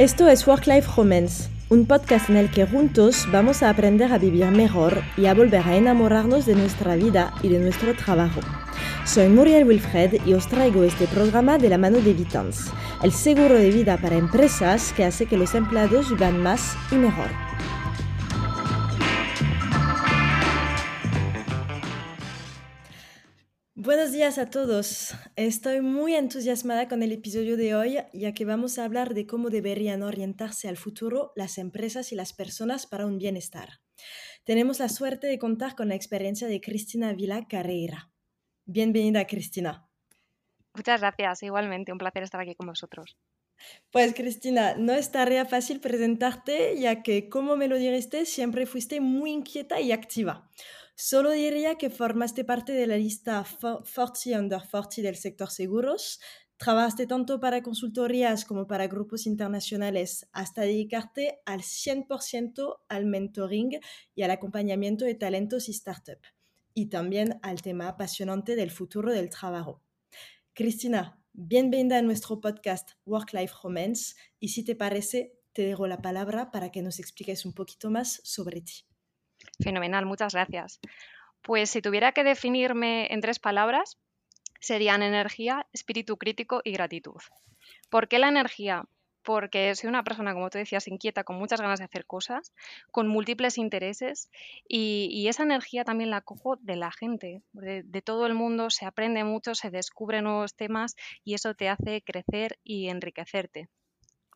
Esto es Work Life Romance, un podcast en el que juntos vamos a aprender a vivir mejor y a volver a enamorarnos de nuestra vida y de nuestro trabajo. Soy Muriel Wilfred y os traigo este programa de la mano de Vitans, el seguro de vida para empresas que hace que los empleados vivan más y mejor. Buenos días a todos. Estoy muy entusiasmada con el episodio de hoy, ya que vamos a hablar de cómo deberían orientarse al futuro las empresas y las personas para un bienestar. Tenemos la suerte de contar con la experiencia de Cristina Vila Carreira. Bienvenida, Cristina. Muchas gracias, igualmente, un placer estar aquí con vosotros. Pues Cristina, no es tarea fácil presentarte, ya que, como me lo dijiste, siempre fuiste muy inquieta y activa. Solo diría que formaste parte de la lista 40 Under 40 del sector seguros. Trabajaste tanto para consultorías como para grupos internacionales hasta dedicarte al 100% al mentoring y al acompañamiento de talentos y startups. Y también al tema apasionante del futuro del trabajo. Cristina, bienvenida a nuestro podcast Work Life Romance y si te parece, te dejo la palabra para que nos expliques un poquito más sobre ti. Fenomenal, muchas gracias. Pues si tuviera que definirme en tres palabras, serían energía, espíritu crítico y gratitud. ¿Por qué la energía? Porque soy una persona, como tú decías, inquieta, con muchas ganas de hacer cosas, con múltiples intereses y, esa energía también la cojo de la gente, de, todo el mundo, se aprende mucho, se descubren nuevos temas y eso te hace crecer y enriquecerte.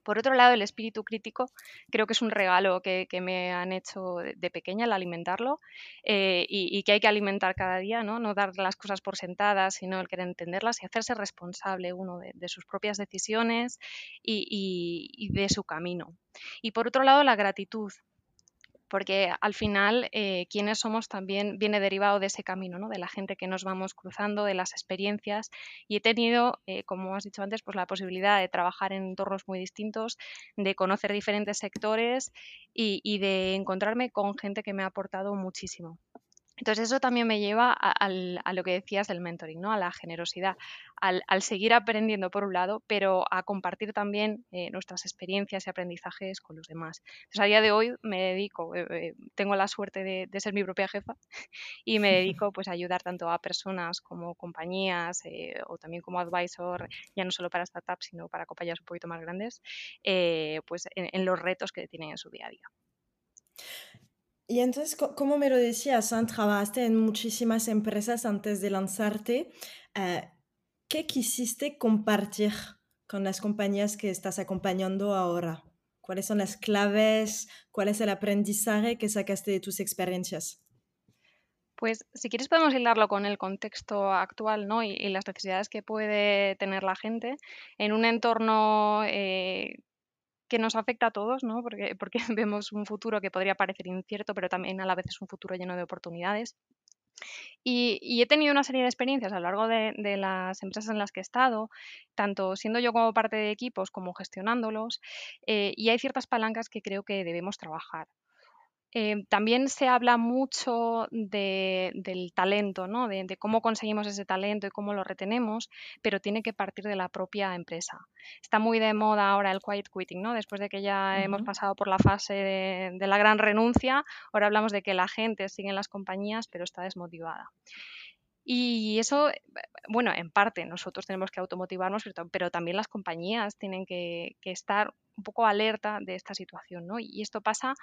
Por otro lado, el espíritu crítico creo que es un regalo que, me han hecho de pequeña el alimentarlo eh, y, que hay que alimentar cada día, ¿no? no dar las cosas por sentadas, sino el querer entenderlas y hacerse responsable uno de, sus propias decisiones y de su camino. Y por otro lado, la gratitud porque al final eh, quienes somos también viene derivado de ese camino, ¿no? de la gente que nos vamos cruzando, de las experiencias. Y he tenido, eh, como has dicho antes, pues la posibilidad de trabajar en entornos muy distintos, de conocer diferentes sectores y de encontrarme con gente que me ha aportado muchísimo. Entonces eso también me lleva a, lo que decías del mentoring, ¿no? a la generosidad, al, seguir aprendiendo por un lado, pero a compartir también eh, nuestras experiencias y aprendizajes con los demás. Entonces a día de hoy me dedico, eh, eh, tengo la suerte de, ser mi propia jefa y me dedico pues, a ayudar tanto a personas como compañías o también como advisor, ya no solo para startups, sino para compañías un poquito más grandes, pues en los retos que tienen en su día a día. Y entonces, como me lo decías, trabajaste en muchísimas empresas antes de lanzarte. Eh, ¿Qué quisiste compartir con las compañías que estás acompañando ahora? ¿Cuáles son las claves? ¿Cuál es el aprendizaje que sacaste de tus experiencias? Pues si quieres podemos hilarlo con el contexto actual ¿no? y, las necesidades que puede tener la gente en un entorno eh, que nos afecta a todos, ¿no? Porque, vemos un futuro que podría parecer incierto, pero también a la vez es un futuro lleno de oportunidades. Y, he tenido una serie de experiencias a lo largo de, las empresas en las que he estado, tanto siendo yo como parte de equipos como gestionándolos, eh, y hay ciertas palancas que creo que debemos trabajar. Em, también se habla mucho del talento, ¿no? De, cómo conseguimos ese talento y cómo lo retenemos, pero tiene que partir de la propia empresa. Está muy de moda ahora el quiet quitting, ¿no? Después de que ya hemos pasado por la fase de, de la gran renuncia, ahora hablamos de que la gente sigue en las compañías, pero está desmotivada. Y eso, bueno, en parte nosotros tenemos que automotivarnos, pero, también las compañías tienen que, estar un poco alerta de esta situación, ¿no? Y esto pasa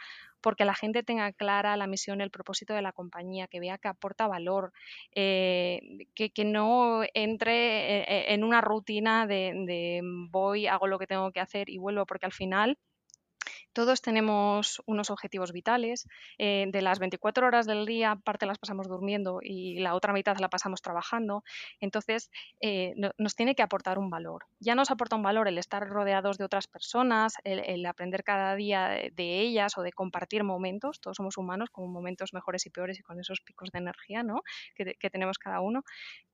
porque la gente tenga clara la misión, el propósito de la compañía, que vea que aporta valor, eh, que, no entre eh, eh, en una rutina de, de voy, hago lo que tengo que hacer y vuelvo, porque al final todos tenemos unos objetivos vitales. Eh, de las 24 horas del día, parte las pasamos durmiendo y la otra mitad la pasamos trabajando. Entonces, eh, nos tiene que aportar un valor. Ya nos aporta un valor el estar rodeados de otras personas, el, aprender cada día de, ellas o de compartir momentos. Todos somos humanos con momentos mejores y peores y con esos picos de energía ¿no? que, tenemos cada uno.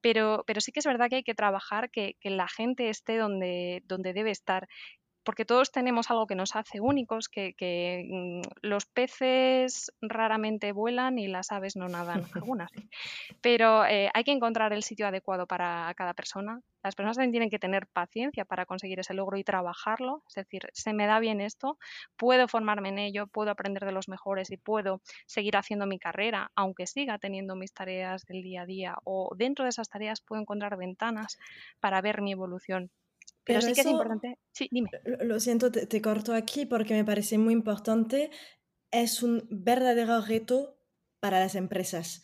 Pero, sí que es verdad que hay que trabajar que, la gente esté donde debe estar porque todos tenemos algo que nos hace únicos, que, mm, los peces raramente vuelan y las aves no nadan, algunas Pero eh, hay que encontrar el sitio adecuado para cada persona. Las personas también tienen que tener paciencia para conseguir ese logro y trabajarlo. Es decir, se me da bien esto, puedo formarme en ello, puedo aprender de los mejores y puedo seguir haciendo mi carrera, aunque siga teniendo mis tareas del día a día o dentro de esas tareas puedo encontrar ventanas para ver mi evolución. Pero, sí que es importante. Sí, dime. Lo siento, te, corto aquí porque me parece muy importante. Es un verdadero reto para las empresas.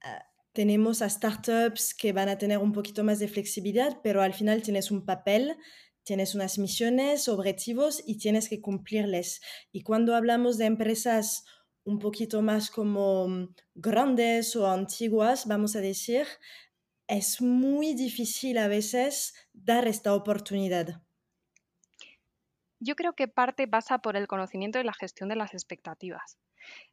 Ah, tenemos a startups que van a tener un poquito más de flexibilidad, pero al final tienes un papel, tienes unas misiones, objetivos y tienes que cumplirles. Y cuando hablamos de empresas un poquito más como mm, grandes o antiguas, vamos a decir, es muy difícil a veces dar esta oportunidad. Yo creo que parte pasa por el conocimiento y la gestión de las expectativas.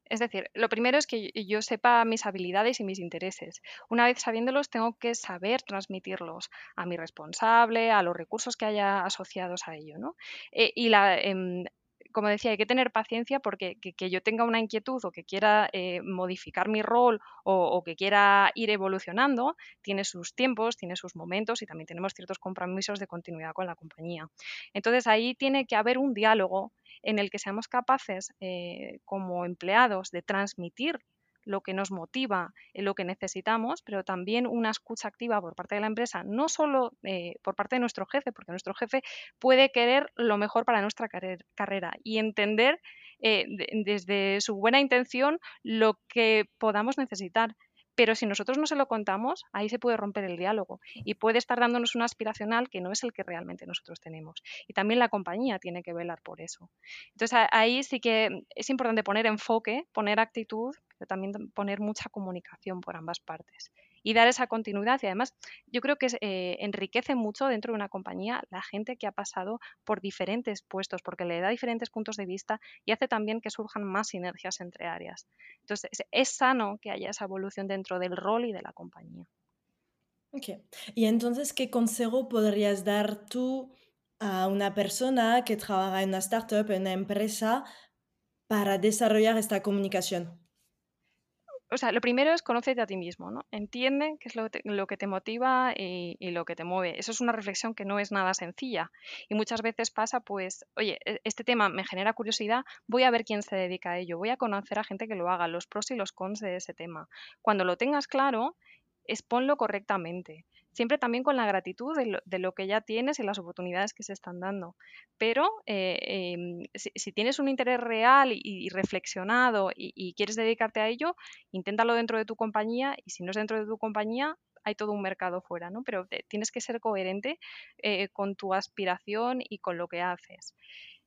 Es decir, lo primero es que yo sepa mis habilidades y mis intereses. Una vez sabiéndolos, tengo que saber transmitirlos a mi responsable, a los recursos que haya asociados a ello. ¿no? Eh, y la, em, como decía, hay que tener paciencia porque que, yo tenga una inquietud o que quiera eh, modificar mi rol o, que quiera ir evolucionando, tiene sus tiempos, tiene sus momentos y también tenemos ciertos compromisos de continuidad con la compañía. Entonces ahí tiene que haber un diálogo en el que seamos capaces eh, como empleados de transmitir lo que nos motiva, en lo que necesitamos, pero también una escucha activa por parte de la empresa, no solo eh, por parte de nuestro jefe, porque nuestro jefe puede querer lo mejor para nuestra carrera y entender eh, desde su buena intención lo que podamos necesitar. Pero si nosotros no se lo contamos, ahí se puede romper el diálogo y puede estar dándonos un aspiracional que no es el que realmente nosotros tenemos. Y también la compañía tiene que velar por eso. Entonces ahí sí que es importante poner enfoque, poner actitud, pero también poner mucha comunicación por ambas partes y dar esa continuidad. Y además, yo creo que eh, enriquece mucho dentro de una compañía la gente que ha pasado por diferentes puestos, porque le da diferentes puntos de vista y hace también que surjan más sinergias entre áreas. Entonces, es, sano que haya esa evolución dentro del rol y de la compañía. Okay. Y entonces, ¿qué consejo podrías dar tú a una persona que trabaja en una startup, en una empresa, para desarrollar esta comunicación? O sea, lo primero es conócete a ti mismo, ¿no? Entiende qué es lo, que te motiva y, lo que te mueve. Eso es una reflexión que no es nada sencilla. Y muchas veces pasa, pues, oye, e, este tema me genera curiosidad, voy a ver quién se dedica a ello, voy a conocer a gente que lo haga, los pros y los cons de ese tema. Cuando lo tengas claro, exponlo correctamente siempre también con la gratitud de lo, que ya tienes y las oportunidades que se están dando. Pero eh, em, si, tienes un interés real y, reflexionado y, quieres dedicarte a ello, inténtalo dentro de tu compañía y si no es dentro de tu compañía, hay todo un mercado fuera, ¿no? Pero tienes que ser coherente eh, con tu aspiración y con lo que haces.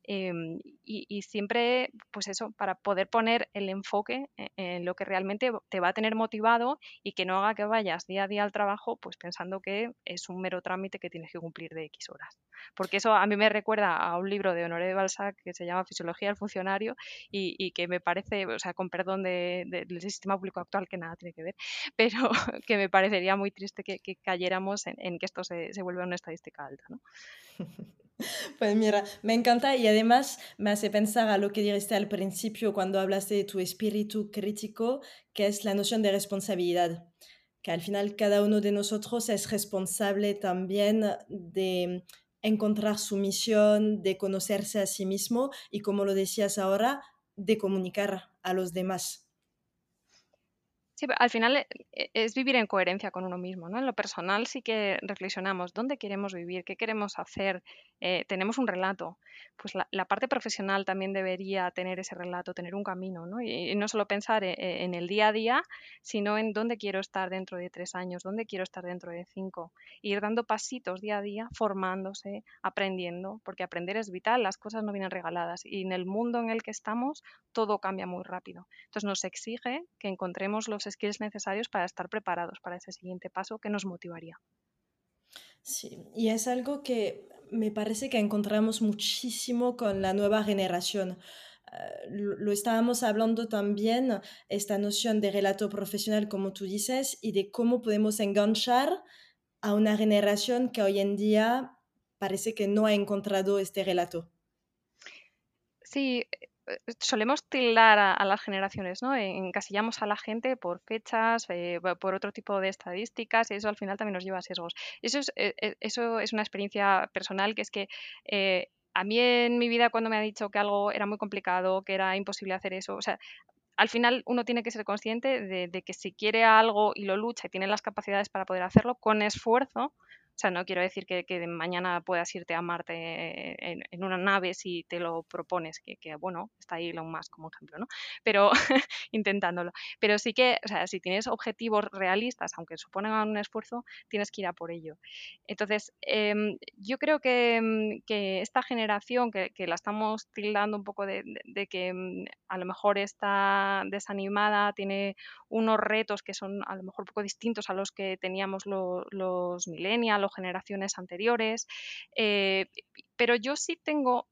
Em, y, siempre, pues eso, para poder poner el enfoque e, en, lo que realmente te va a tener motivado y que no haga que vayas día a día al trabajo, pues pensando que es un mero trámite que tienes que cumplir de X horas. Porque eso a mí me recuerda a un libro de Honoré de Balzac que se llama Fisiología del Funcionario y, que me parece, o sea, con perdón del sistema público actual que nada tiene que ver, pero que me parecería muy triste que, cayéramos en, que esto se, se vuelva una estadística alta. ¿no? Pues mira, me encanta y además me hace pensar a lo que dijiste al principio cuando hablaste de tu espíritu crítico, que es la noción de responsabilidad, que al final cada uno de nosotros es responsable también de encontrar su misión, de conocerse a sí mismo y como lo decías ahora, de comunicar a los demás. Al final eh, e, es vivir en coherencia con uno mismo, ¿no? En lo personal sí que reflexionamos dónde queremos vivir, qué queremos hacer, eh, tenemos un relato. Pues la, parte profesional también debería tener ese relato, tener un camino, ¿no? Y, no solo pensar eh, en, el día a día, sino en dónde quiero estar dentro de tres años, dónde quiero estar dentro de cinco. Ir dando pasitos día a día, formándose, aprendiendo, porque aprender es vital, las cosas no vienen regaladas. Y en el mundo en el que estamos, todo cambia muy rápido. Entonces nos exige que encontremos los skills necesarios para estar preparados para ese siguiente paso que nos motivaría. Sí, y es algo que me parece que encontramos muchísimo con la nueva generación. Eh, lo, estábamos hablando también, esta noción de relato profesional, como tú dices, y de cómo podemos enganchar a una generación que hoy en día parece que no ha encontrado este relato. Sí, solemos tildar a, las generaciones, ¿no? Encasillamos a la gente por fechas, eh, por otro tipo de estadísticas y eso al final también nos lleva a sesgos. Eso es, eh, eso es una experiencia personal que es que a mí en mi vida cuando me ha dicho que algo era muy complicado, que era imposible hacer eso, o sea, al final uno tiene que ser consciente de que si quiere algo y lo lucha y tiene las capacidades para poder hacerlo, con esfuerzo, o sea, no quiero decir que, mañana puedas irte a Marte en, una nave si te lo propones, que, bueno, está ahí Elon Musk como ejemplo, ¿no? Pero intentándolo. Pero sí que, o sea, si tienes objetivos realistas, aunque supongan un esfuerzo, tienes que ir a por ello. Entonces, em, yo creo que, esta generación, que, la estamos tildando un poco de, que em, a lo mejor está desanimada, tiene unos retos que son a lo mejor un poco distintos a los que teníamos los millennials generaciones anteriores, eh, pero yo sí tengo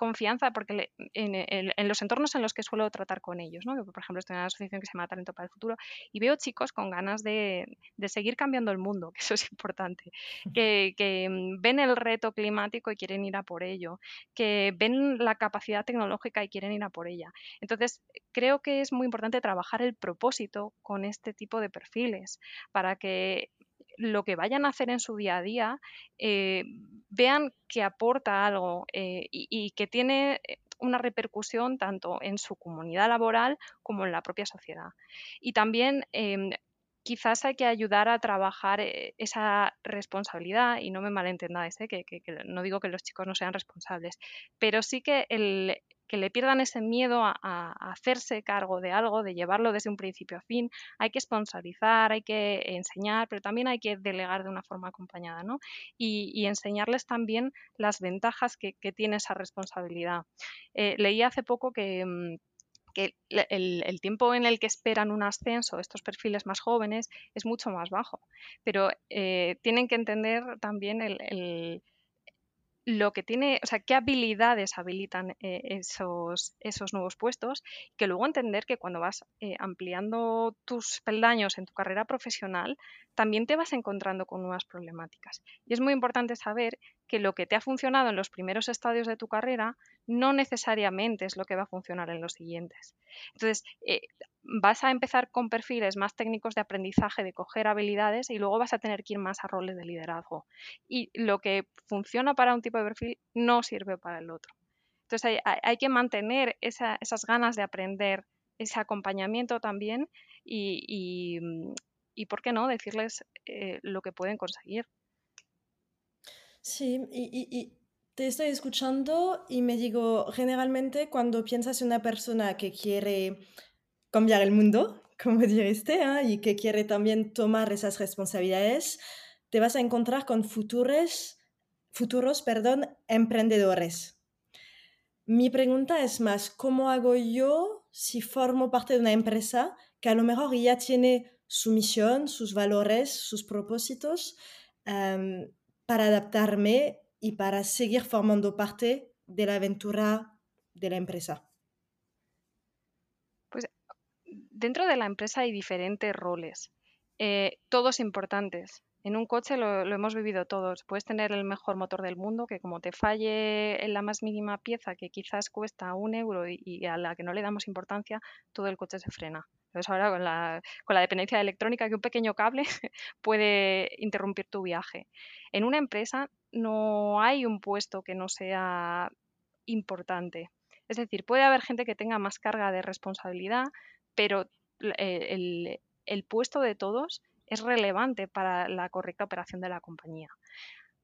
confianza porque en, los entornos en los que suelo tratar con ellos, ¿no? por ejemplo estoy en una asociación que se llama Talento para el Futuro y veo chicos con ganas de, seguir cambiando el mundo, que eso es importante, que, mm, ven el reto climático y quieren ir a por ello, que ven la capacidad tecnológica y quieren ir a por ella. Entonces, creo que es muy importante trabajar el propósito con este tipo de perfiles para que lo que vayan a hacer en su día a día, eh, vean que aporta algo eh, y, que tiene eh, una repercusión tanto en su comunidad laboral como en la propia sociedad. Y también em, quizás hay que ayudar a trabajar esa responsabilidad, y no me malentendáis, que, no digo que los chicos no sean responsables, pero sí que el, que le pierdan ese miedo a, hacerse cargo de algo, de llevarlo desde un principio a fin. Hay que sponsorizar, hay que enseñar, pero también hay que delegar de una forma acompañada, ¿no? Y, enseñarles también las ventajas que, tiene esa responsabilidad. Eh, leí hace poco que mm, el, tiempo en el que esperan un ascenso estos perfiles más jóvenes es mucho más bajo. Pero eh, tienen que entender también el, lo que tiene, o sea, qué habilidades habilitan eh, esos, esos nuevos puestos, que luego entender que cuando vas eh, ampliando tus peldaños en tu carrera profesional, también te vas encontrando con nuevas problemáticas. Y es muy importante saber que lo que te ha funcionado en los primeros estadios de tu carrera no necesariamente es lo que va a funcionar en los siguientes. Entonces, eh, vas a empezar con perfiles más técnicos de aprendizaje, de coger habilidades y luego vas a tener que ir más a roles de liderazgo. Y lo que funciona para un tipo de perfil no sirve para el otro. Entonces, hay, que mantener esas ganas de aprender, ese acompañamiento también y, ¿por qué no?, decirles eh, lo que pueden conseguir. Sí, y, te estoy escuchando y me digo, generalmente cuando piensas en una persona que quiere cambiar el mundo, como dijiste, ¿eh? y que quiere también tomar esas responsabilidades, te vas a encontrar con futuros, futuros perdón, emprendedores. Mi pregunta es más, ¿cómo hago yo si formo parte de una empresa que a lo mejor ya tiene su misión, sus valores, sus propósitos? Em, para adaptarme y para seguir formando parte de la aventura de la empresa? Pues dentro de la empresa hay diferentes roles, eh, todos importantes. En un coche lo, hemos vivido todos. Puedes tener el mejor motor del mundo, que como te falle en la más mínima pieza, que quizás cuesta un euro y, a la que no le damos importancia, todo el coche se frena. Entonces ahora con la, con la dependencia electrónica, que un pequeño cable puede interrumpir tu viaje. En una empresa no hay un puesto que no sea importante. Es decir, puede haber gente que tenga más carga de responsabilidad, pero el, el puesto de todos es relevante para la correcta operación de la compañía.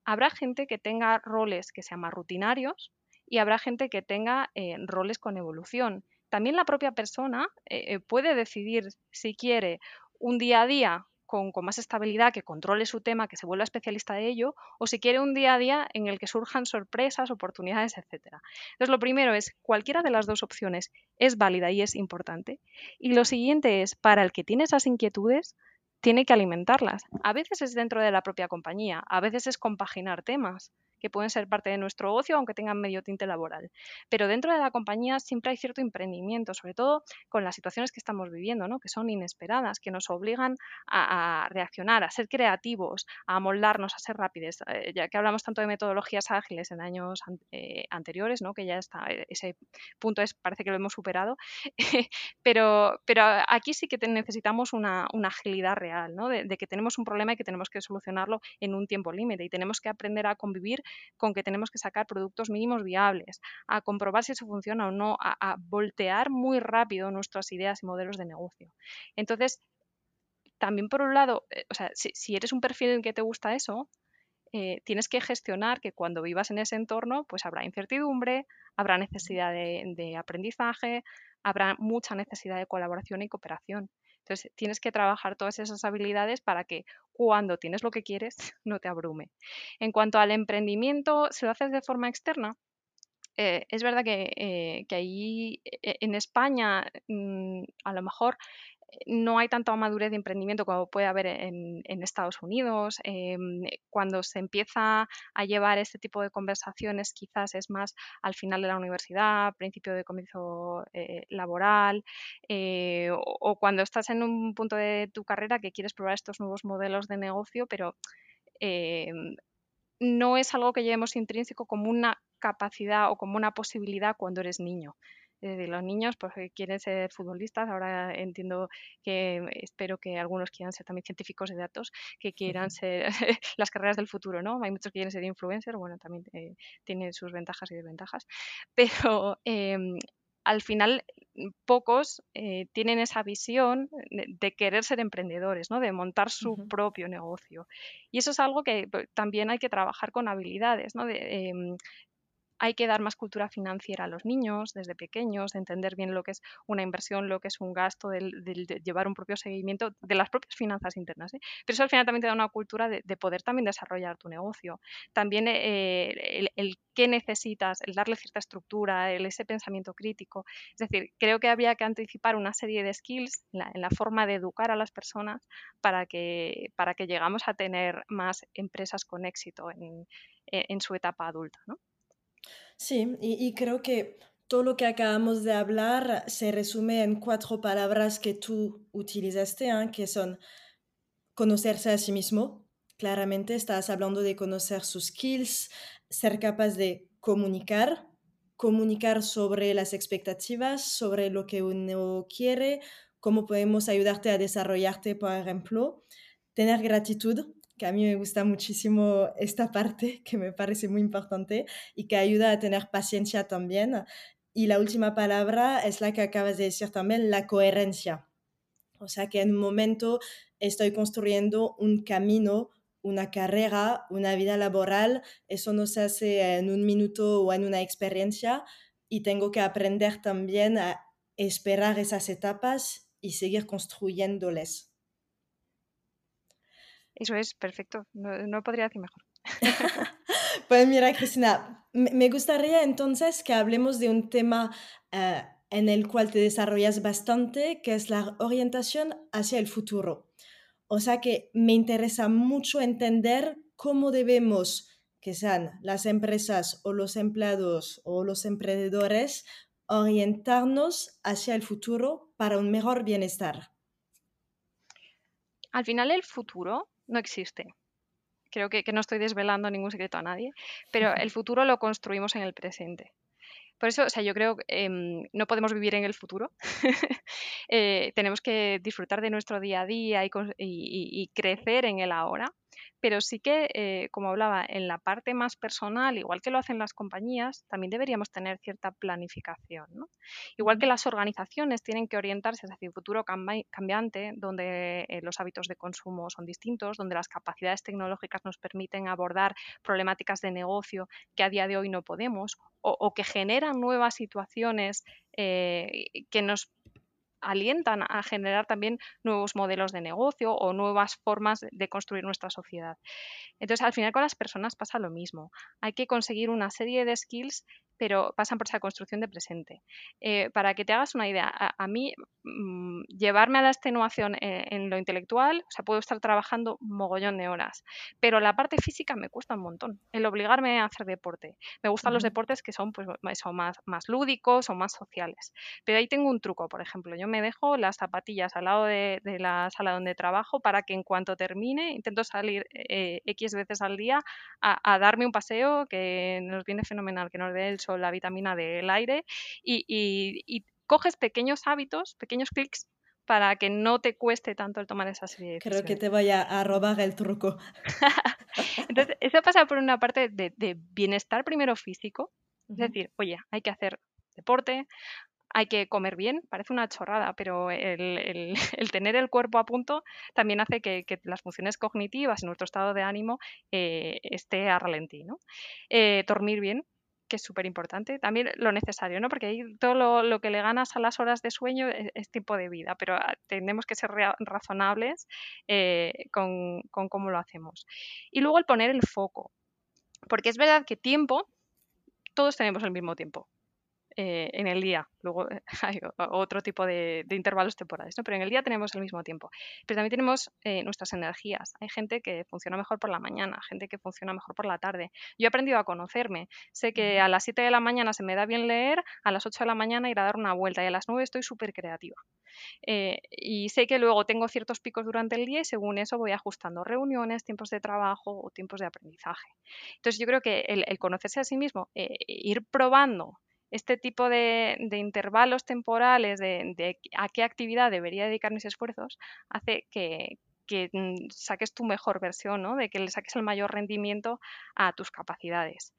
Habrá gente que tenga roles que sean más rutinarios y habrá gente que tenga eh, roles con evolución. También la propia persona eh, eh, puede decidir si quiere un día a día con, más estabilidad, que controle su tema, que se vuelva especialista de ello, o si quiere un día a día en el que surjan sorpresas, oportunidades, etc. Entonces, lo primero es, cualquiera de las dos opciones es válida y es importante. Y lo siguiente es, para el que tiene esas inquietudes, tiene que alimentarlas. A veces es dentro de la propia compañía, a veces es compaginar temas que pueden ser parte de nuestro ocio, aunque tengan medio tinte laboral. Pero dentro de la compañía siempre hay cierto emprendimiento, sobre todo con las situaciones que estamos viviendo, ¿no? que son inesperadas, que nos obligan a, reaccionar, a ser creativos, a moldarnos, a ser rápidos. Eh, ya que hablamos tanto de metodologías ágiles en años eh, anteriores, ¿no? que ya está, eh, ese punto parece que lo hemos superado, pero, pero aquí sí que necesitamos una, agilidad real, ¿no? de que tenemos un problema y que tenemos que solucionarlo en un tiempo límite y tenemos que aprender a convivir con que tenemos que sacar productos mínimos viables, a comprobar si eso funciona o no, a, voltear muy rápido nuestras ideas y modelos de negocio. Entonces, también por un lado, eh, o sea, si, eres un perfil en que te gusta eso, eh, tienes que gestionar que cuando vivas en ese entorno, pues habrá incertidumbre, habrá necesidad de aprendizaje, habrá mucha necesidad de colaboración y cooperación. Entonces, tienes que trabajar todas esas habilidades para que cuando tienes lo que quieres, no te abrume. En cuanto al emprendimiento, si lo haces de forma externa, eh, es verdad que, eh, que ahí e, en España mm, a lo mejor no hay tanta madurez de emprendimiento como puede haber en, Estados Unidos. Em, cuando se empieza a llevar este tipo de conversaciones, quizás es más al final de la universidad, principio de comienzo eh, laboral, eh, o, cuando estás en un punto de tu carrera que quieres probar estos nuevos modelos de negocio, pero em, no es algo que llevemos intrínseco como una capacidad o como una posibilidad cuando eres niño de los niños pues quieren ser futbolistas. Ahora entiendo que espero que algunos quieran ser también científicos de datos, que quieran ser las carreras del futuro, ¿no? Hay muchos que quieren ser influencers, bueno, también eh, tiene sus ventajas y desventajas, pero em, al final mm, pocos eh, tienen esa visión de, querer ser emprendedores, ¿no? de montar su propio negocio. Y eso es algo que pues, también hay que trabajar con habilidades, ¿no? de, em, hay que dar más cultura financiera a los niños desde pequeños, de entender bien lo que es una inversión, lo que es un gasto, de, llevar un propio seguimiento de las propias finanzas internas. ¿eh? Pero eso al final también te da una cultura de, poder también desarrollar tu negocio. También eh, el, qué necesitas, el darle cierta estructura, el, ese pensamiento crítico. Es decir, creo que había que anticipar una serie de skills en la, forma de educar a las personas para que, para que llegamos a tener más empresas con éxito en, en su etapa adulta. ¿no? Sí, y, creo que todo lo que acabamos de hablar se resume en cuatro palabras que tú utilizaste, ¿eh? que son conocerse a sí mismo. Claramente estás hablando de conocer sus skills, ser capaz de comunicar, comunicar sobre las expectativas, sobre lo que uno quiere, cómo podemos ayudarte a desarrollarte, por ejemplo, tener gratitud, que a mí me gusta muchísimo esta parte, que me parece muy importante y que ayuda a tener paciencia también. Y la última palabra es la que acabas de decir también, la coherencia. O sea que en un momento estoy construyendo un camino, una carrera, una vida laboral, eso no se hace en un minuto o en una experiencia y tengo que aprender también a esperar esas etapas y seguir construyéndoles. Eso es perfecto, no, podría decir mejor. pues mira, Cristina, me gustaría entonces que hablemos de un tema eh, en el cual te desarrollas bastante, que es la orientación hacia el futuro. O sea que me interesa mucho entender cómo debemos, que sean las empresas o los empleados o los emprendedores, orientarnos hacia el futuro para un mejor bienestar. Al final el futuro no existe. Creo que, no estoy desvelando ningún secreto a nadie, pero el futuro lo construimos en el presente. Por eso, o sea, yo creo que em, no podemos vivir en el futuro. Eh, tenemos que disfrutar de nuestro día a día y, crecer en el ahora pero sí que, eh, como hablaba, en la parte más personal, igual que lo hacen las compañías, también deberíamos tener cierta planificación. Igual que las organizaciones tienen que orientarse hacia un futuro cambiante, donde eh, los hábitos de consumo son distintos, donde las capacidades tecnológicas nos permiten abordar problemáticas de negocio que a día de hoy no podemos, o, que generan nuevas situaciones eh, que nos alientan a generar también nuevos modelos de negocio o nuevas formas de construir nuestra sociedad. Entonces, al final con las personas pasa lo mismo. Hay que conseguir una serie de skills pero pasan por esa construcción de presente. Eh, para que te hagas una idea, a, mí mm, llevarme a la extenuación en, lo intelectual, o sea, puedo estar trabajando mogollón de horas, pero la parte física me cuesta un montón, el obligarme a hacer deporte. Me gustan los deportes que son, pues, son más, más lúdicos o más sociales. Pero ahí tengo un truco, por ejemplo, yo me dejo las zapatillas al lado de, la sala donde trabajo para que en cuanto termine intento salir eh, X veces al día a, darme un paseo que nos viene fenomenal, que nos dé el la vitamina del aire y, coges pequeños hábitos, pequeños clics para que no te cueste tanto el tomar esa serie de Creo que te voy a, robar el truco. Entonces, eso pasa por una parte de, de bienestar primero físico, es decir, oye, hay que hacer deporte, hay que comer bien, parece una chorrada, pero el, tener el cuerpo a punto también hace que, las funciones cognitivas y nuestro estado de ánimo eh, esté a ralentí. ¿no? Eh, dormir bien, que es súper importante, también lo necesario, ¿no? porque ahí todo lo, que le ganas a las horas de sueño es, tiempo de vida, pero ah, tenemos que ser razonables eh, con, con cómo lo hacemos. Y luego el poner el foco, porque es verdad que tiempo, todos tenemos el mismo tiempo eh, en el día. Luego eh, hay otro tipo de, intervalos temporales, ¿no? pero en el día tenemos el mismo tiempo. Pero también tenemos eh, nuestras energías. Hay gente que funciona mejor por la mañana, gente que funciona mejor por la tarde. Yo he aprendido a conocerme. Sé que a las 7 de la mañana se me da bien leer, a las 8 de la mañana ir a dar una vuelta y a las 9 estoy súper creativa. y sé que luego tengo ciertos picos durante el día y según eso voy ajustando reuniones, tiempos de trabajo o tiempos de aprendizaje. Entonces yo creo que el, conocerse a sí mismo, ir probando este tipo de, intervalos temporales de, a qué actividad debería dedicar mis esfuerzos hace que, mm, saques tu mejor versión, ¿no? de que le saques el mayor rendimiento a tus capacidades.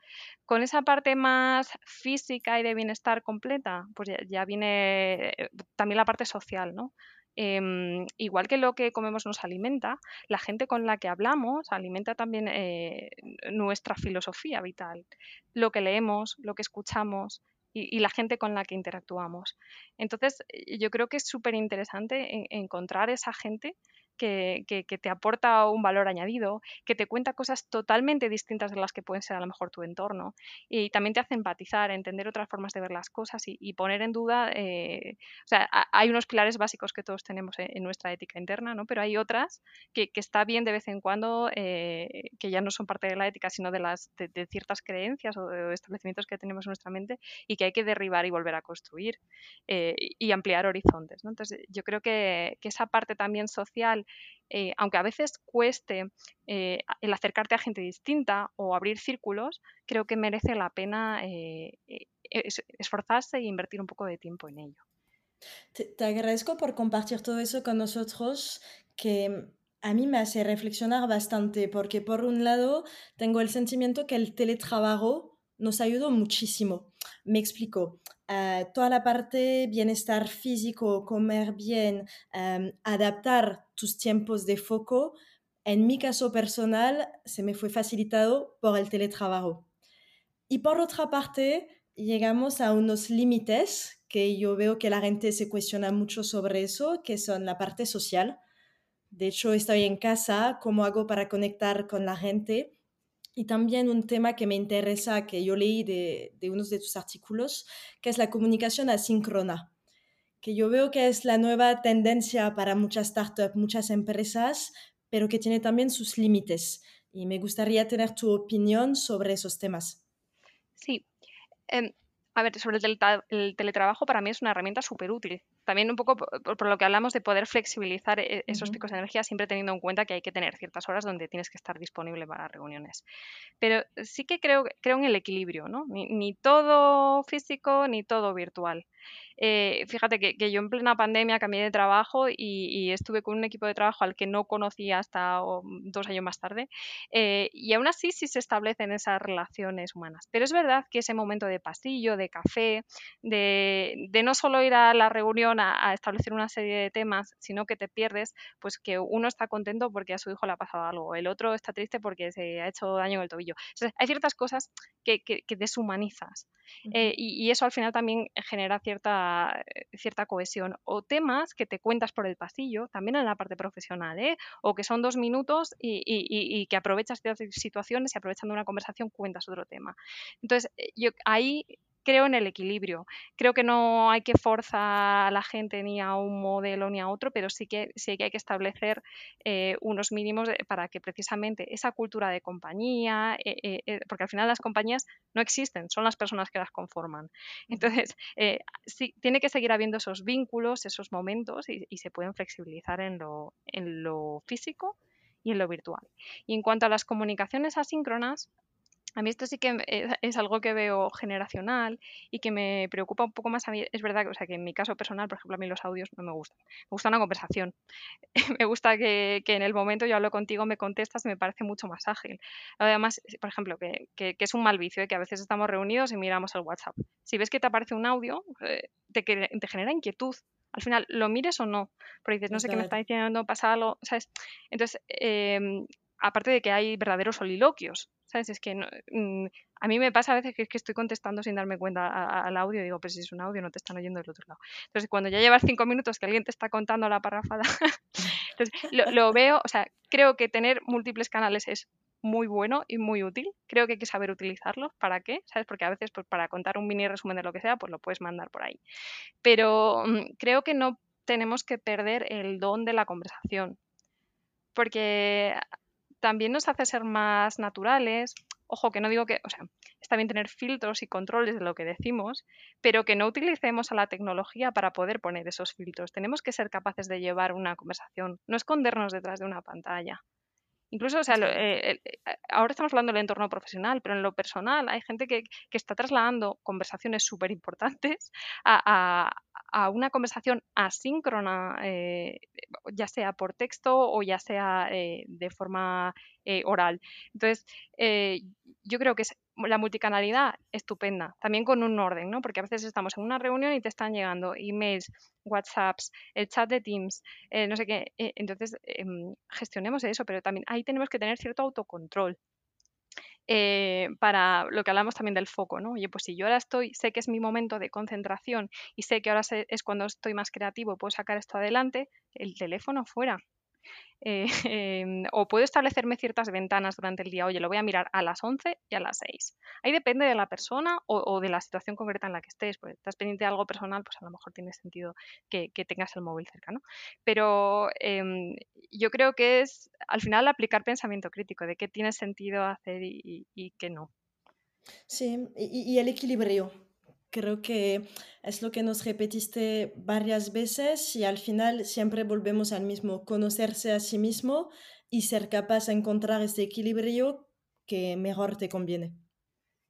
Con esa parte más física y de bienestar completa, pues ya, viene eh, también la parte social, ¿no? Em, igual que lo que comemos nos alimenta, la gente con la que hablamos alimenta también eh, nuestra filosofía vital. Lo que leemos, lo que escuchamos, y, la gente con la que interactuamos. Entonces, eh, yo creo que es súper interesante encontrar esa gente que, te aporta un valor añadido, que te cuenta cosas totalmente distintas de las que pueden ser a lo mejor tu entorno y también te hace empatizar, entender otras formas de ver las cosas y, poner en duda, eh, o sea, hay unos pilares básicos que todos tenemos en, nuestra ética interna, ¿no? pero hay otras que, está bien de vez en cuando, eh, que ya no son parte de la ética, sino de, las, de, ciertas creencias o de establecimientos que tenemos en nuestra mente y que hay que derribar y volver a construir eh, y ampliar horizontes. Entonces, yo creo que, que esa parte también social eh, aunque a veces cueste eh, el acercarte a gente distinta o abrir círculos, creo que merece la pena eh, esforzarse e invertir un poco de tiempo en ello. Te, agradezco por compartir todo eso con nosotros, que a mí me hace reflexionar bastante, porque por un lado tengo el sentimiento que el teletrabajo nos ayudó muchísimo. Me explico. Eh, toda la parte bienestar físico, comer bien, em, adaptar tus tiempos de foco, en mi caso personal se me fue facilitado por el teletrabajo. Y por otra parte, llegamos a unos límites que yo veo que la gente se cuestiona mucho sobre eso, que son la parte social. De hecho, estoy en casa, ¿cómo hago para conectar con la gente? Y también un tema que me interesa, que yo leí de, de unos de tus artículos, que es la comunicación asíncrona, que yo veo que es la nueva tendencia para muchas startups, muchas empresas, pero que tiene también sus límites. Y me gustaría tener tu opinión sobre esos temas. Sí. Em, a ver, sobre el, teletrabajo para mí es una herramienta súper útil también un poco por, lo que hablamos de poder flexibilizar e, esos picos de energía, siempre teniendo en cuenta que hay que tener ciertas horas donde tienes que estar disponible para reuniones. Pero sí que creo, creo en el equilibrio, ¿no? Ni, todo físico ni todo virtual. Eh, fíjate que, yo en plena pandemia cambié de trabajo y, estuve con un equipo de trabajo al que no conocía hasta dos años más tarde. Eh, y aún así sí se establecen esas relaciones humanas. Pero es verdad que ese momento de pasillo, de café, de, de no solo ir a la reunión a, establecer una serie de temas, sino que te pierdes, pues que uno está contento porque a su hijo le ha pasado algo, el otro está triste porque se ha hecho daño en el tobillo. hay ciertas cosas que, deshumanizas eh, y, eso al final también genera cierta, cierta cohesión. O temas que te cuentas por el pasillo, también en la parte profesional, ¿eh? o que son dos minutos y, que aprovechas ciertas situaciones y aprovechando una conversación cuentas otro tema. Entonces, eh, yo ahí creo en el equilibrio. Creo que no hay que forzar a la gente ni a un modelo ni a otro, pero sí que, sí que hay que establecer eh, unos mínimos para que precisamente esa cultura de compañía, eh, eh, porque al final las compañías no existen, son las personas que las conforman. Entonces, sí, tiene que seguir habiendo esos vínculos, esos momentos y, y se pueden flexibilizar en lo, en lo físico y en lo virtual. Y en cuanto a las comunicaciones asíncronas, a mí esto sí que es algo que veo generacional y que me preocupa un poco más a mí. Es verdad que, o sea, que en mi caso personal, por ejemplo, a mí los audios no me gustan. Me gusta una conversación. me gusta que, que, en el momento yo hablo contigo, me contestas y me parece mucho más ágil. Además, por ejemplo, que, que, que es un mal vicio, ¿eh? que a veces estamos reunidos y miramos el WhatsApp. Si ves que te aparece un audio, eh, te, te genera inquietud al final lo mires o no, porque dices, no sé qué me está diciendo, pasa algo, ¿sabes? Entonces, em, aparte de que hay verdaderos soliloquios, ¿sabes? Es que mm, a mí me pasa a veces que, que estoy contestando sin darme cuenta al audio digo, pues si es un audio no te están oyendo del otro lado. Entonces, cuando ya llevas cinco minutos que alguien te está contando la parrafada, entonces lo, veo, o sea, creo que tener múltiples canales es muy bueno y muy útil. Creo que hay que saber utilizarlos. ¿Para qué? ¿Sabes? Porque a veces pues, para contar un mini resumen de lo que sea, pues lo puedes mandar por ahí. Pero mm, creo que no tenemos que perder el don de la conversación. Porque también nos hace ser más naturales. Ojo, que no digo que, o sea, está bien tener filtros y controles de lo que decimos, pero que no utilicemos a la tecnología para poder poner esos filtros. Tenemos que ser capaces de llevar una conversación, no escondernos detrás de una pantalla. Incluso, o sea, eh, eh, ahora estamos hablando del entorno profesional, pero en lo personal hay gente que, está trasladando conversaciones súper importantes a, una conversación asíncrona, eh, ya sea por texto o ya sea de forma oral. Entonces, yo creo que es la multicanalidad estupenda, también con un orden, ¿no? Porque a veces estamos en una reunión y te están llegando emails, WhatsApps, el chat de Teams, eh, no sé qué. Eh, entonces, em, gestionemos eso, pero también ahí tenemos que tener cierto autocontrol. Eh, para lo que hablamos también del foco, ¿no? Oye, pues si yo ahora estoy, sé que es mi momento de concentración y sé que ahora es cuando estoy más creativo puedo sacar esto adelante, el teléfono fuera, eh, em, o puedo establecerme ciertas ventanas durante el día. Oye, lo voy a mirar a las 11 y a las 6. Ahí depende de la persona o, de la situación concreta en la que estés. Pues estás pendiente de algo personal, pues a lo mejor tiene sentido que, tengas el móvil cerca, ¿no? Pero em, yo creo que es al final aplicar pensamiento crítico de qué tiene sentido hacer y qué no. Sí, y, el equilibrio. Creo que es lo que nos repetiste varias veces y al final siempre volvemos al mismo, conocerse a sí mismo y ser capaz de encontrar ese equilibrio que mejor te conviene.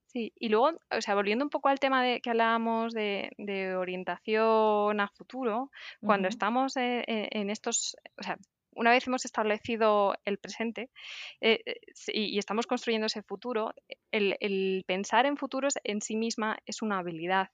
Sí, y luego, o sea, volviendo un poco al tema de que hablábamos de, orientación a futuro, cuando estamos en, en, estos, o sea, una vez hemos establecido el presente eh, eh, y, estamos construyendo ese futuro, el, pensar en futuros en sí misma es una habilidad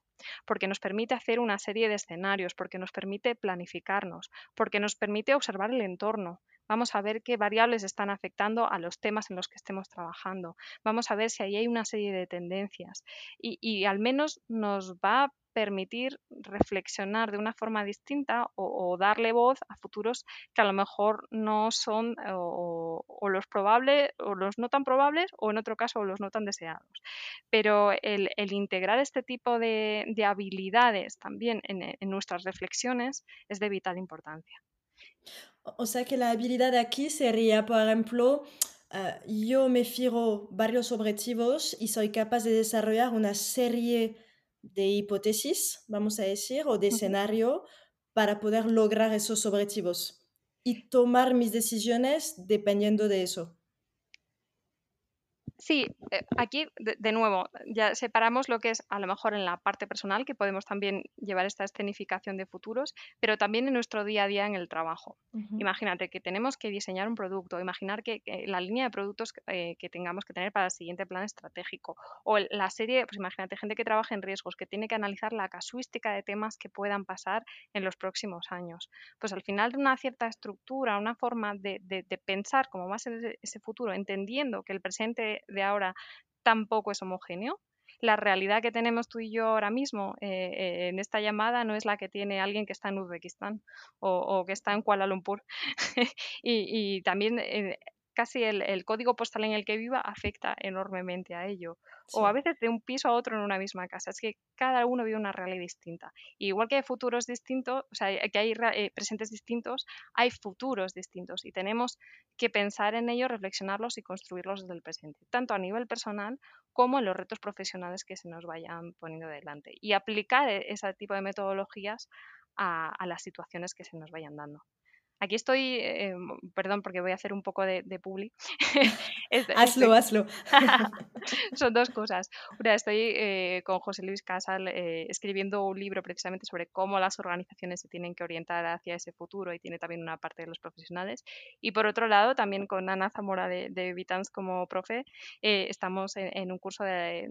porque nos permite hacer una serie de escenarios, porque nos permite planificarnos, porque nos permite observar el entorno. Vamos a ver qué variables están afectando a los temas en los que estemos trabajando. Vamos a ver si ahí hay una serie de tendencias. Y, al menos nos va a permitir reflexionar de una forma distinta o, darle voz a futuros que a lo mejor no son o, los probables o los no tan probables o en otro caso los no tan deseados. Pero el, integrar este tipo de, habilidades también en, nuestras reflexiones es de vital importancia. O sea que la habilidad aquí sería, por ejemplo, eh, yo me fijo varios objetivos y soy capaz de desarrollar una serie de hipótesis, vamos a decir, o de escenario para poder lograr esos objetivos y tomar mis decisiones dependiendo de eso. Sí, eh, aquí de, nuevo ya separamos lo que es a lo mejor en la parte personal, que podemos también llevar esta escenificación de futuros, pero también en nuestro día a día en el trabajo. Imagínate que tenemos que diseñar un producto, imaginar que, la línea de productos eh, que tengamos que tener para el siguiente plan estratégico, o la serie, pues imagínate gente que trabaja en riesgos, que tiene que analizar la casuística de temas que puedan pasar en los próximos años. Pues al final de una cierta estructura, una forma de, pensar cómo va a ser ese futuro, entendiendo que el presente de ahora tampoco es homogéneo. La realidad que tenemos tú y yo ahora mismo eh, en esta llamada no es la que tiene alguien que está en Uzbekistán o, que está en Kuala Lumpur. y, también eh, casi el, código postal en el que viva afecta enormemente a ello. O a veces de un piso a otro en una misma casa. Es que cada uno vive una realidad distinta. igual que hay futuros distintos, o sea, que hay eh, presentes distintos, hay futuros distintos. Y tenemos que pensar en ellos, reflexionarlos y construirlos desde el presente, tanto a nivel personal como en los retos profesionales que se nos vayan poniendo delante. Y aplicar e, ese tipo de metodologías a las situaciones que se nos vayan dando. Aquí estoy, eh, perdón porque voy a hacer un poco de, de publi. hazlo, hazlo. Son dos cosas. Una, estoy eh, con José Luis Casal eh, escribiendo un libro precisamente sobre cómo las organizaciones se tienen que orientar hacia ese futuro y tiene también una parte de los profesionales. Y por otro lado, también con Ana Zamora de, de Vitans como profe, estamos en, un curso de,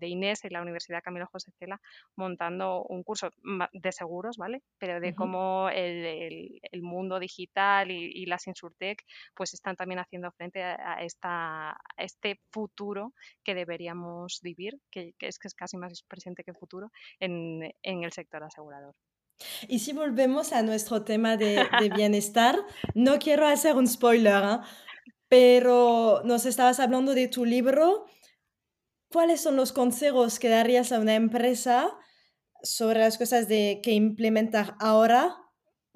de, Inés en la Universidad Camilo José Cela montando un curso de seguros, ¿vale? Pero de cómo el, el, el mundo digital y, las Insurtech pues están también haciendo frente a, esta, este futuro que deberíamos vivir, que, es que es casi más presente que futuro en, el sector asegurador. Y si volvemos a nuestro tema de, bienestar, no quiero hacer un spoiler, ¿eh? pero nos estabas hablando de tu libro. ¿Cuáles son los consejos que darías a una empresa sobre las cosas de, que implementar ahora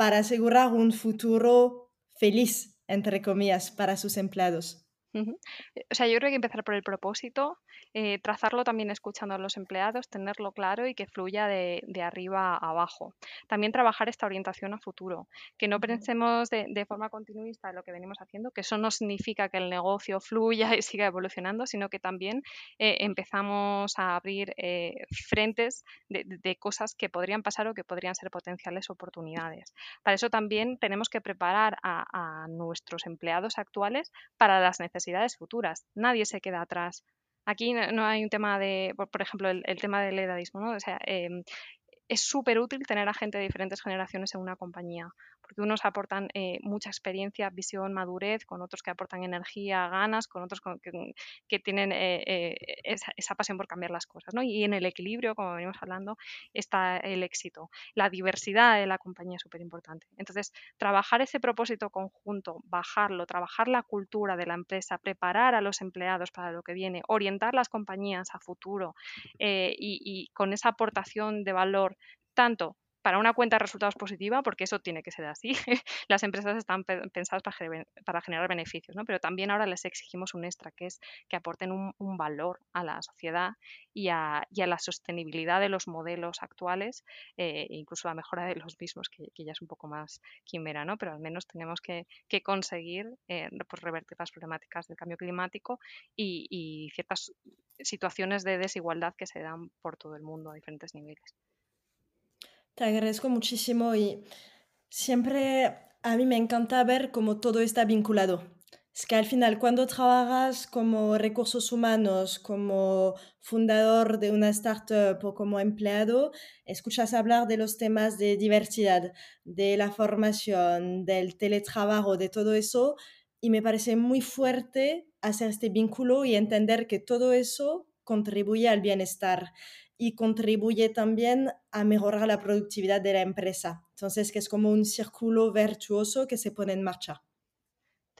para asegurar un futuro feliz, entre comillas, para sus empleados. O sea, yo creo que empezar por el propósito, eh, trazarlo también escuchando a los empleados, tenerlo claro y que fluya de, arriba a abajo. También trabajar esta orientación a futuro, que no pensemos de, forma continuista en lo que venimos haciendo, que eso no significa que el negocio fluya y siga evolucionando, sino que también eh, empezamos a abrir eh, frentes de, cosas que podrían pasar o que podrían ser potenciales oportunidades. Para eso también tenemos que preparar a, a nuestros empleados actuales para las necesidades necesidades futuras. Nadie se queda atrás. Aquí no, hay un tema de, por, ejemplo, el, tema del edadismo, ¿no? O sea, em, es súper útil tener a gente de diferentes generaciones en una compañía, porque unos aportan eh, mucha experiencia, visión, madurez, con otros que aportan energía, ganas, con otros que, tienen eh, eh, esa, pasión por cambiar las cosas. ¿no? Y en el equilibrio, como venimos hablando, está el éxito. La diversidad de la compañía es súper importante. Entonces, trabajar ese propósito conjunto, bajarlo, trabajar la cultura de la empresa, preparar a los empleados para lo que viene, orientar las compañías a futuro y con esa aportación de valor tanto para una cuenta de resultados positiva, porque eso tiene que ser así. Las empresas están pensadas para, generar beneficios, ¿no? pero también ahora les exigimos un extra, que es que aporten un, valor a la sociedad y a, la sostenibilidad de los modelos actuales eh, incluso la mejora de los mismos, que, ya es un poco más quimera, ¿no? pero al menos tenemos que, conseguir eh, pues revertir las problemáticas del cambio climático y, y ciertas situaciones de desigualdad que se dan por todo el mundo a diferentes niveles. Te agradezco muchísimo y siempre a mí me encanta ver cómo todo está vinculado. Es que al final cuando trabajas como recursos humanos, como fundador de una startup o como empleado, escuchas hablar de los temas de diversidad, de la formación, del teletrabajo, de todo eso, y me parece muy fuerte hacer este vínculo y entender que todo eso contribuye al bienestar y contribuye también a mejorar la productividad de la empresa. Entonces, que es como un círculo virtuoso que se pone en marcha.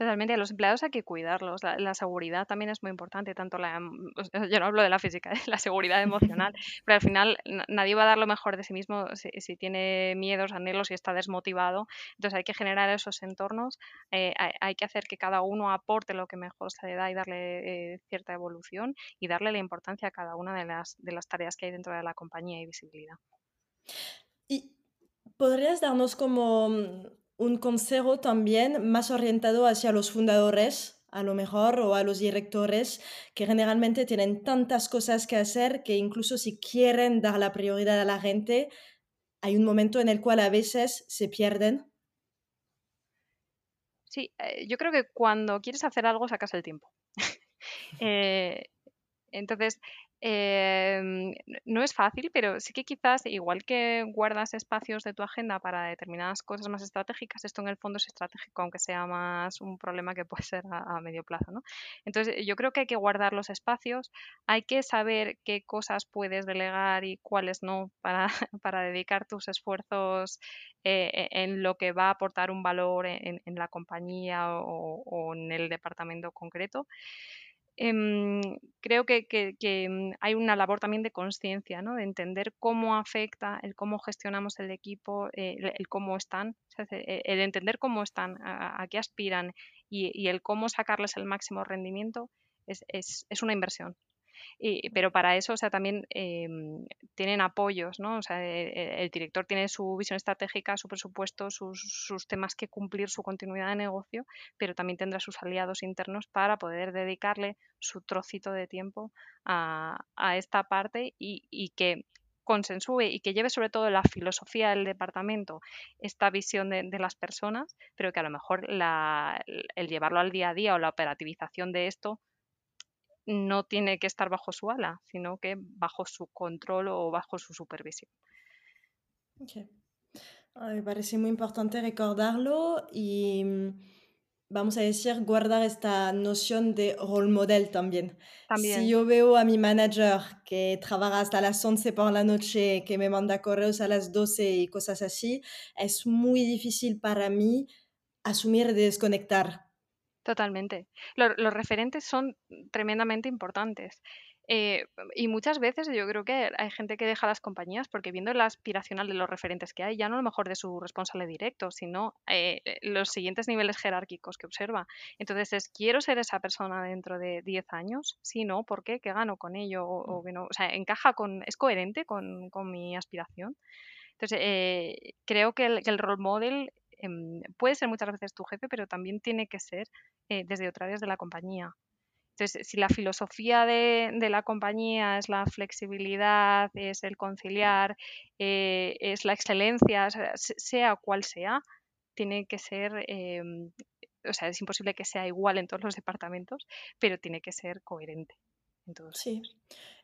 Totalmente, a los empleados hay que cuidarlos. La, seguridad también es muy importante, tanto la, mm, yo no hablo de la física, la seguridad emocional, pero al final nadie va a dar lo mejor de sí mismo si, tiene miedos, anhelos y está desmotivado. Entonces hay que generar esos entornos, eh, hay, que hacer que cada uno aporte lo que mejor se le da y darle eh, cierta evolución y darle la importancia a cada una de las, de las tareas que hay dentro de la compañía y visibilidad. ¿Y podrías darnos como mm, un consejo también más orientado hacia los fundadores, a lo mejor, o a los directores, que generalmente tienen tantas cosas que hacer que incluso si quieren dar la prioridad a la gente, hay un momento en el cual a veces se pierden. Sí, eh, yo creo que cuando quieres hacer algo sacas el tiempo. Eh, entonces, Em, no es fácil, pero sí que quizás, igual que guardas espacios de tu agenda para determinadas cosas más estratégicas, esto en el fondo es estratégico, aunque sea más un problema que puede ser a, medio plazo. ¿no? Entonces, yo creo que hay que guardar los espacios, hay que saber qué cosas puedes delegar y cuáles no para, dedicar tus esfuerzos eh, e, en lo que va a aportar un valor en, la compañía o en el departamento concreto. Em, creo que, mm, hay una labor también de conciencia, ¿no? de entender cómo afecta, el cómo gestionamos el equipo, eh, el, cómo están, e, el entender cómo están, a, qué aspiran y, el cómo sacarles el máximo rendimiento es, es una inversión pero para eso, o sea, también em, tienen apoyos, ¿no? O sea, e, e, el, director tiene su visión estratégica, su presupuesto, sus, temas que cumplir, su continuidad de negocio, pero también tendrá sus aliados internos para poder dedicarle su trocito de tiempo a, esta parte y, que consensúe y que lleve sobre todo la filosofía del departamento, esta visión de, las personas, pero que a lo mejor el llevarlo al día a día o la operativización de esto no tiene que estar bajo su ala, sino que bajo su control o bajo su supervisión. Ah, me parece muy importante recordarlo y mm, vamos a decir guardar esta noción de role model también. también. Si yo veo a mi manager que trabaja hasta las 11 por la noche, que me manda correos a las 12 y cosas así, es muy difícil para mí asumir de desconectar Totalmente. Los, referentes son tremendamente importantes. Eh, y muchas veces yo creo que hay gente que deja las compañías porque viendo la aspiracional de los referentes que hay, ya no a lo mejor de su responsable directo, sino eh, los siguientes niveles jerárquicos que observa. Entonces es, ¿quiero ser esa persona dentro de 10 años? Sí, no, ¿por qué? ¿Qué gano con ello? O, mm. o sea, encaja con, es coherente con, mi aspiración. Entonces, eh, creo que el, que el role model puede ser muchas veces tu jefe, pero también tiene que ser eh, desde otras áreas de la compañía. Entonces, si la filosofía de, la compañía es la flexibilidad, es el conciliar, eh, es la excelencia, sea, cual sea, tiene que ser, em, o sea, es imposible que sea igual en todos los departamentos, pero tiene que ser coherente. Sí,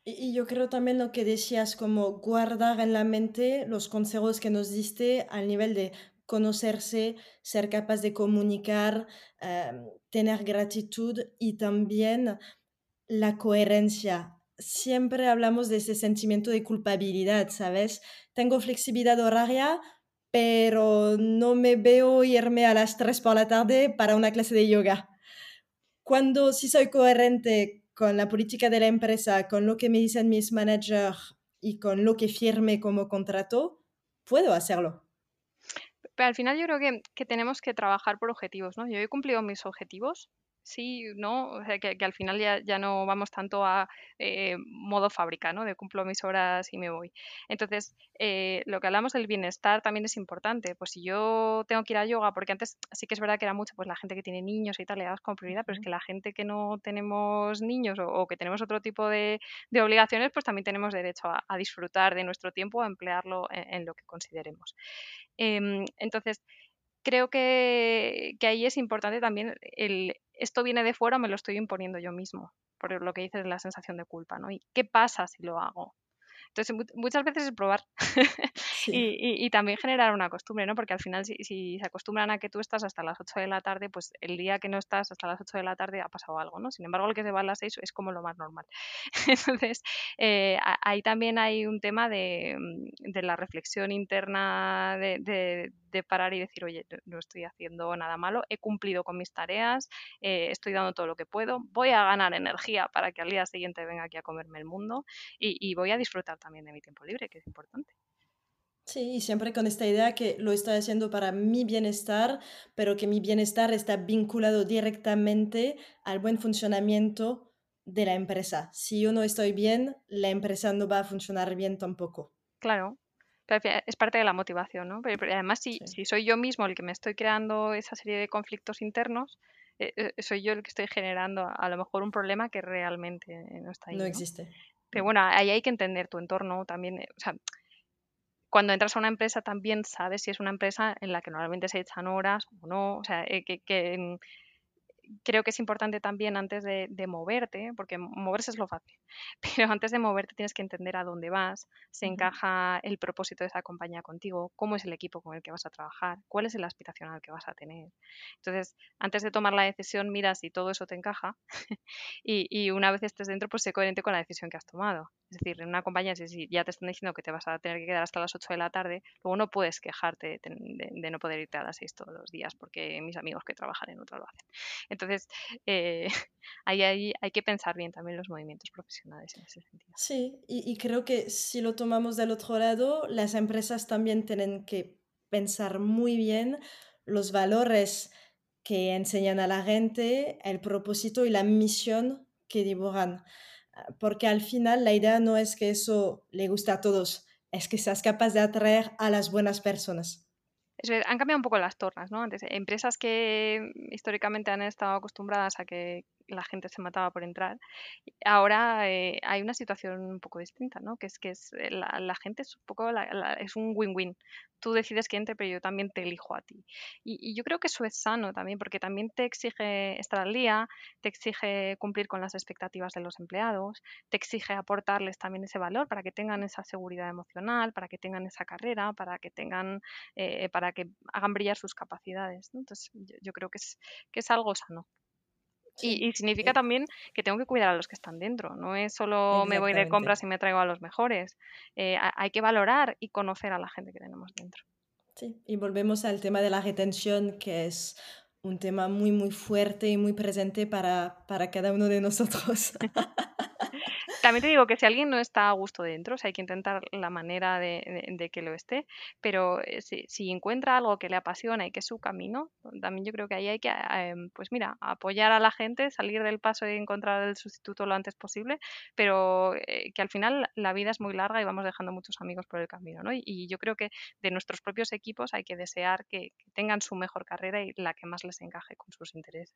y, yo creo también lo que decías, como guardar en la mente los consejos que nos diste al nivel de conocerse, ser capaz de comunicar, em, tener gratitud y también la coherencia. Siempre hablamos de ese sentimiento de culpabilidad, ¿sabes? Tengo flexibilidad horaria, pero no me veo irme a las 3 por la tarde para una clase de yoga. Cuando sí soy coherente con la política de la empresa, con lo que me dicen mis managers y con lo que firme como contrato, puedo hacerlo. Pero al final yo creo que, que tenemos que trabajar por objetivos, ¿no? Yo he cumplido mis objetivos, sí, ¿no? O sea, que, al final ya, ya, no vamos tanto a eh, modo fábrica, ¿no? De cumplo mis horas y me voy. Entonces, eh, lo que hablamos del bienestar también es importante. Pues si yo tengo que ir a yoga, porque antes sí que es verdad que era mucho, pues la gente que tiene niños y tal, le das como prioridad, pero es que la gente que no tenemos niños o, que tenemos otro tipo de, de, obligaciones, pues también tenemos derecho a, disfrutar de nuestro tiempo, a emplearlo en, lo que consideremos. Em, entonces, creo que, que, ahí es importante también el esto viene de fuera me lo estoy imponiendo yo mismo, por lo que dices de la sensación de culpa, ¿no? ¿Y qué pasa si lo hago? Entonces, muchas veces es probar y, también generar una costumbre, ¿no? Porque al final, si, se acostumbran a que tú estás hasta las 8 de la tarde, pues el día que no estás hasta las 8 de la tarde ha pasado algo, ¿no? Sin embargo, el que se va a las 6 es como lo más normal. Entonces, eh, ahí también hay un tema de, mm, la reflexión interna, de, parar y decir, oye, no estoy haciendo nada malo, he cumplido con mis tareas, eh, estoy dando todo lo que puedo, voy a ganar energía para que al día siguiente venga aquí a comerme el mundo y voy a disfrutar también de mi tiempo libre, que es importante. Sí, y siempre con esta idea que lo estoy haciendo para mi bienestar, pero que mi bienestar está vinculado directamente al buen funcionamiento de la empresa. Si yo no estoy bien, la empresa no va a funcionar bien tampoco. Claro, es parte de la motivación, ¿no? Pero, además, si, si, soy yo mismo el que me estoy creando esa serie de conflictos internos, eh, eh, soy yo el que estoy generando a, lo mejor un problema que realmente no está ahí. No, existe. Pero bueno, ahí hay que entender tu entorno también. Eh, o sea, cuando entras a una empresa también sabes si es una empresa en la que normalmente se echan horas o no, o sea, eh, que, creo que es importante también antes de, moverte, porque moverse es lo fácil, pero antes de moverte tienes que entender a dónde vas, se encaja el propósito de esa compañía contigo, cómo es el equipo con el que vas a trabajar, cuál es el aspiracional que vas a tener. Entonces, antes de tomar la decisión, mira si todo eso te encaja y, y, una vez estés dentro, pues sé coherente con la decisión que has tomado. Es decir, en una compañía, si, ya te están diciendo que te vas a tener que quedar hasta las 8 de la tarde, luego no puedes quejarte de, no poder irte a las 6 todos los días porque mis amigos que trabajan en otra lo hacen. Entonces, eh, ahí, hay que pensar bien también los movimientos profesionales en ese sentido. Sí, y, y creo que si lo tomamos del otro lado, las empresas también tienen que pensar muy bien los valores que enseñan a la gente, el propósito y la misión que dibujan porque al final la idea no es que eso le guste a todos, es que seas capaz de atraer a las buenas personas. Han cambiado un poco las tornas, ¿no? Antes, empresas que históricamente han estado acostumbradas a que la gente se mataba por entrar. Ahora eh, hay una situación un poco distinta, ¿no? Que es que es, eh, la, gente es un poco es un win-win. Tú decides que entre, pero yo también te elijo a ti. Y, yo creo que eso es sano también, porque también te exige estar al día, te exige cumplir con las expectativas de los empleados, te exige aportarles también ese valor para que tengan esa seguridad emocional, para que tengan esa carrera, para que tengan, eh, para que hagan brillar sus capacidades. Entonces, yo, creo que es, que es algo sano. Y, significa también que tengo que cuidar a los que están dentro. No es solo me voy de compras y me traigo a los mejores. Eh, hay que valorar y conocer a la gente que tenemos dentro. Sí, y volvemos al tema de la retención, que es un tema muy, muy fuerte y muy presente para, para cada uno de nosotros. También te digo que si alguien no está a gusto dentro, hay que intentar la manera de, que lo esté, pero eh, si, encuentra algo que le apasiona y que es su camino, también yo creo que ahí hay que, em, pues mira, apoyar a la gente, salir del paso y encontrar el sustituto lo antes posible, pero eh, que al final la vida es muy larga y vamos dejando muchos amigos por el camino, ¿no? Y, yo creo que de nuestros propios equipos hay que desear que tengan su mejor carrera y la que más les encaje con sus intereses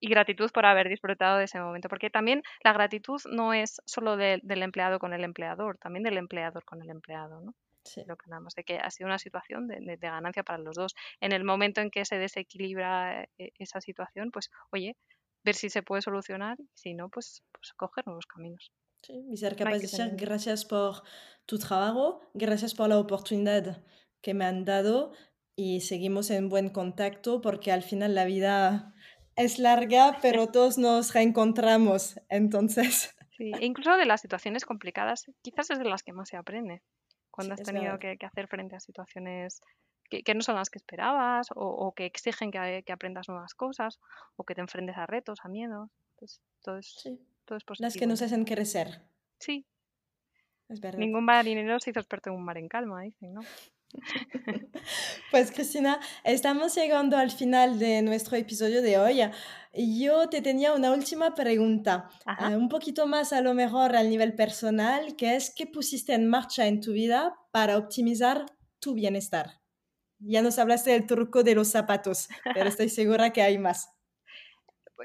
y gratitud por haber disfrutado de ese momento, porque también la gratitud no es solo del empleado con el empleador, también del empleador con el empleado, ¿no? Sí. Lo que hablamos de que ha sido una situación de, ganancia para los dos. En el momento en que se desequilibra eh, esa situación, pues oye, ver si se puede solucionar, si no, pues, pues coger nuevos caminos. Sí, y ser capaz de decir gracias por tu trabajo, gracias por la oportunidad que me han dado y seguimos en buen contacto porque al final la vida es larga, pero todos nos reencontramos, entonces. Sí, e incluso de las situaciones complicadas, quizás es de las que más se aprende, cuando has tenido que, hacer frente a situaciones que, no son las que esperabas o, que exigen que, aprendas nuevas cosas o que te enfrentes a retos, a miedos. Pues, todo, es, todo es positivo. Las que nos hacen crecer. Sí. Es verdad. Ningún marinero se hizo experto en un mar en calma, dicen, ¿no? Pues Cristina, estamos llegando al final de nuestro episodio de hoy. Yo te tenía una última pregunta, eh, un poquito más a lo mejor al nivel personal, que es ¿qué pusiste en marcha en tu vida para optimizar tu bienestar? Ya nos hablaste del truco de los zapatos, pero estoy segura que hay más.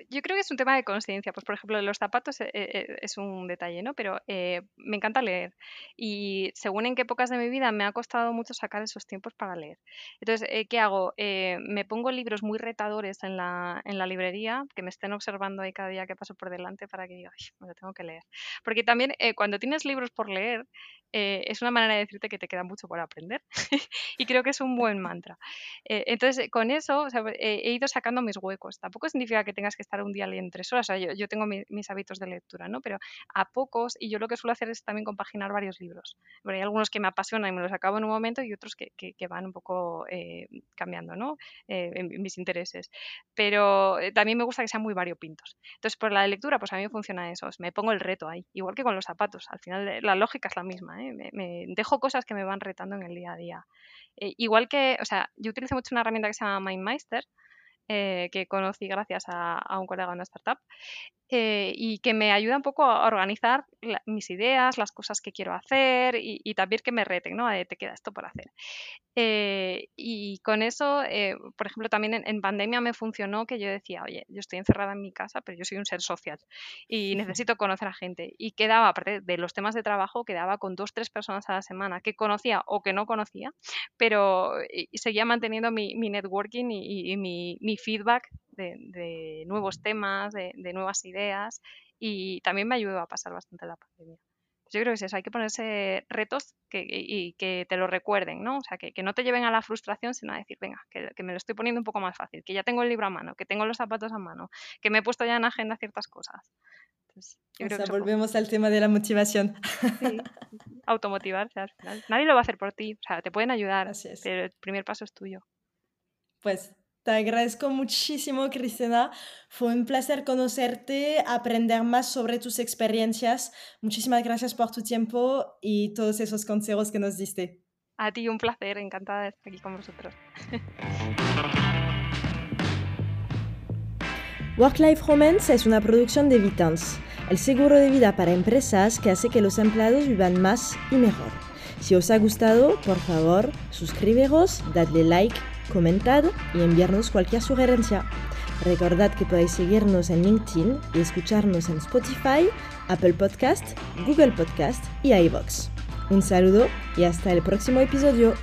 Yo creo que es un tema de conciencia. Pues, por ejemplo, los zapatos eh, eh, es un detalle, ¿no? Pero eh, me encanta leer. Y según en qué épocas de mi vida me ha costado mucho sacar esos tiempos para leer. Entonces, ¿qué hago? me pongo libros muy retadores en la, en la librería, que me estén observando ahí cada día que paso por delante para que diga, ay, me lo tengo que leer. Porque también cuando tienes libros por leer, es una manera de decirte que te queda mucho por aprender. y creo que es un buen mantra. entonces, con eso he ido sacando mis huecos. Tampoco significa que tengas estar un día leyendo tres horas. yo, tengo mis hábitos de lectura, ¿no? Pero a pocos, y yo lo que suelo hacer es también compaginar varios libros. hay algunos que me apasionan y me los acabo en un momento y otros que, van un poco eh, cambiando, ¿no? Eh, en, mis intereses. Pero eh, también me gusta que sean muy variopintos. Entonces, por la lectura, pues a mí me funciona eso. Me pongo el reto ahí. Igual que con los zapatos. Al final, la lógica es la misma. Me, dejo cosas que me van retando en el día a día. igual que, o sea, yo utilizo mucho una herramienta que se llama MindMeister, eh, que conocí gracias a, un colega de una startup, eh, y que me ayuda un poco a organizar mis ideas, las cosas que quiero hacer y, también que me reten, ¿no? te queda esto por hacer. Eh, y con eso, por ejemplo, también en, pandemia me funcionó que yo decía, oye, yo estoy encerrada en mi casa, pero yo soy un ser social y necesito conocer a gente. Y quedaba, aparte de los temas de trabajo, quedaba con dos, tres personas a la semana que conocía o que no conocía, pero seguía manteniendo mi, networking y, mi, mi feedback de, nuevos temas, de, nuevas ideas y también me ayudó a pasar bastante la pandemia. Yo creo que es eso, hay que ponerse retos que, y, que te lo recuerden, ¿no? O sea, que, no te lleven a la frustración, sino a decir, venga, que, me lo estoy poniendo un poco más fácil, que ya tengo el libro a mano, que tengo los zapatos a mano, que me he puesto ya en agenda ciertas cosas. o sea, volvemos al tema de la motivación. Sí, automotivarse al final. Nadie lo va a hacer por ti, o sea, te pueden ayudar, pero el primer paso es tuyo. Pues te agradezco muchísimo, Cristina. Fue un placer conocerte, aprender más sobre tus experiencias. Muchísimas gracias por tu tiempo y todos esos consejos que nos diste. A ti un placer, encantada de estar aquí con vosotros. Work-Life Romance es una producción de Vitans, el seguro de vida para empresas que hace que los empleados vivan más y mejor. Si os ha gustado, por favor, suscribiros, dadle like comentad y enviarnos cualquier sugerencia. Recordad que podéis seguirnos en LinkedIn y escucharnos en Spotify, Apple Podcast, Google Podcast y iVoox. Un saludo y hasta el próximo episodio.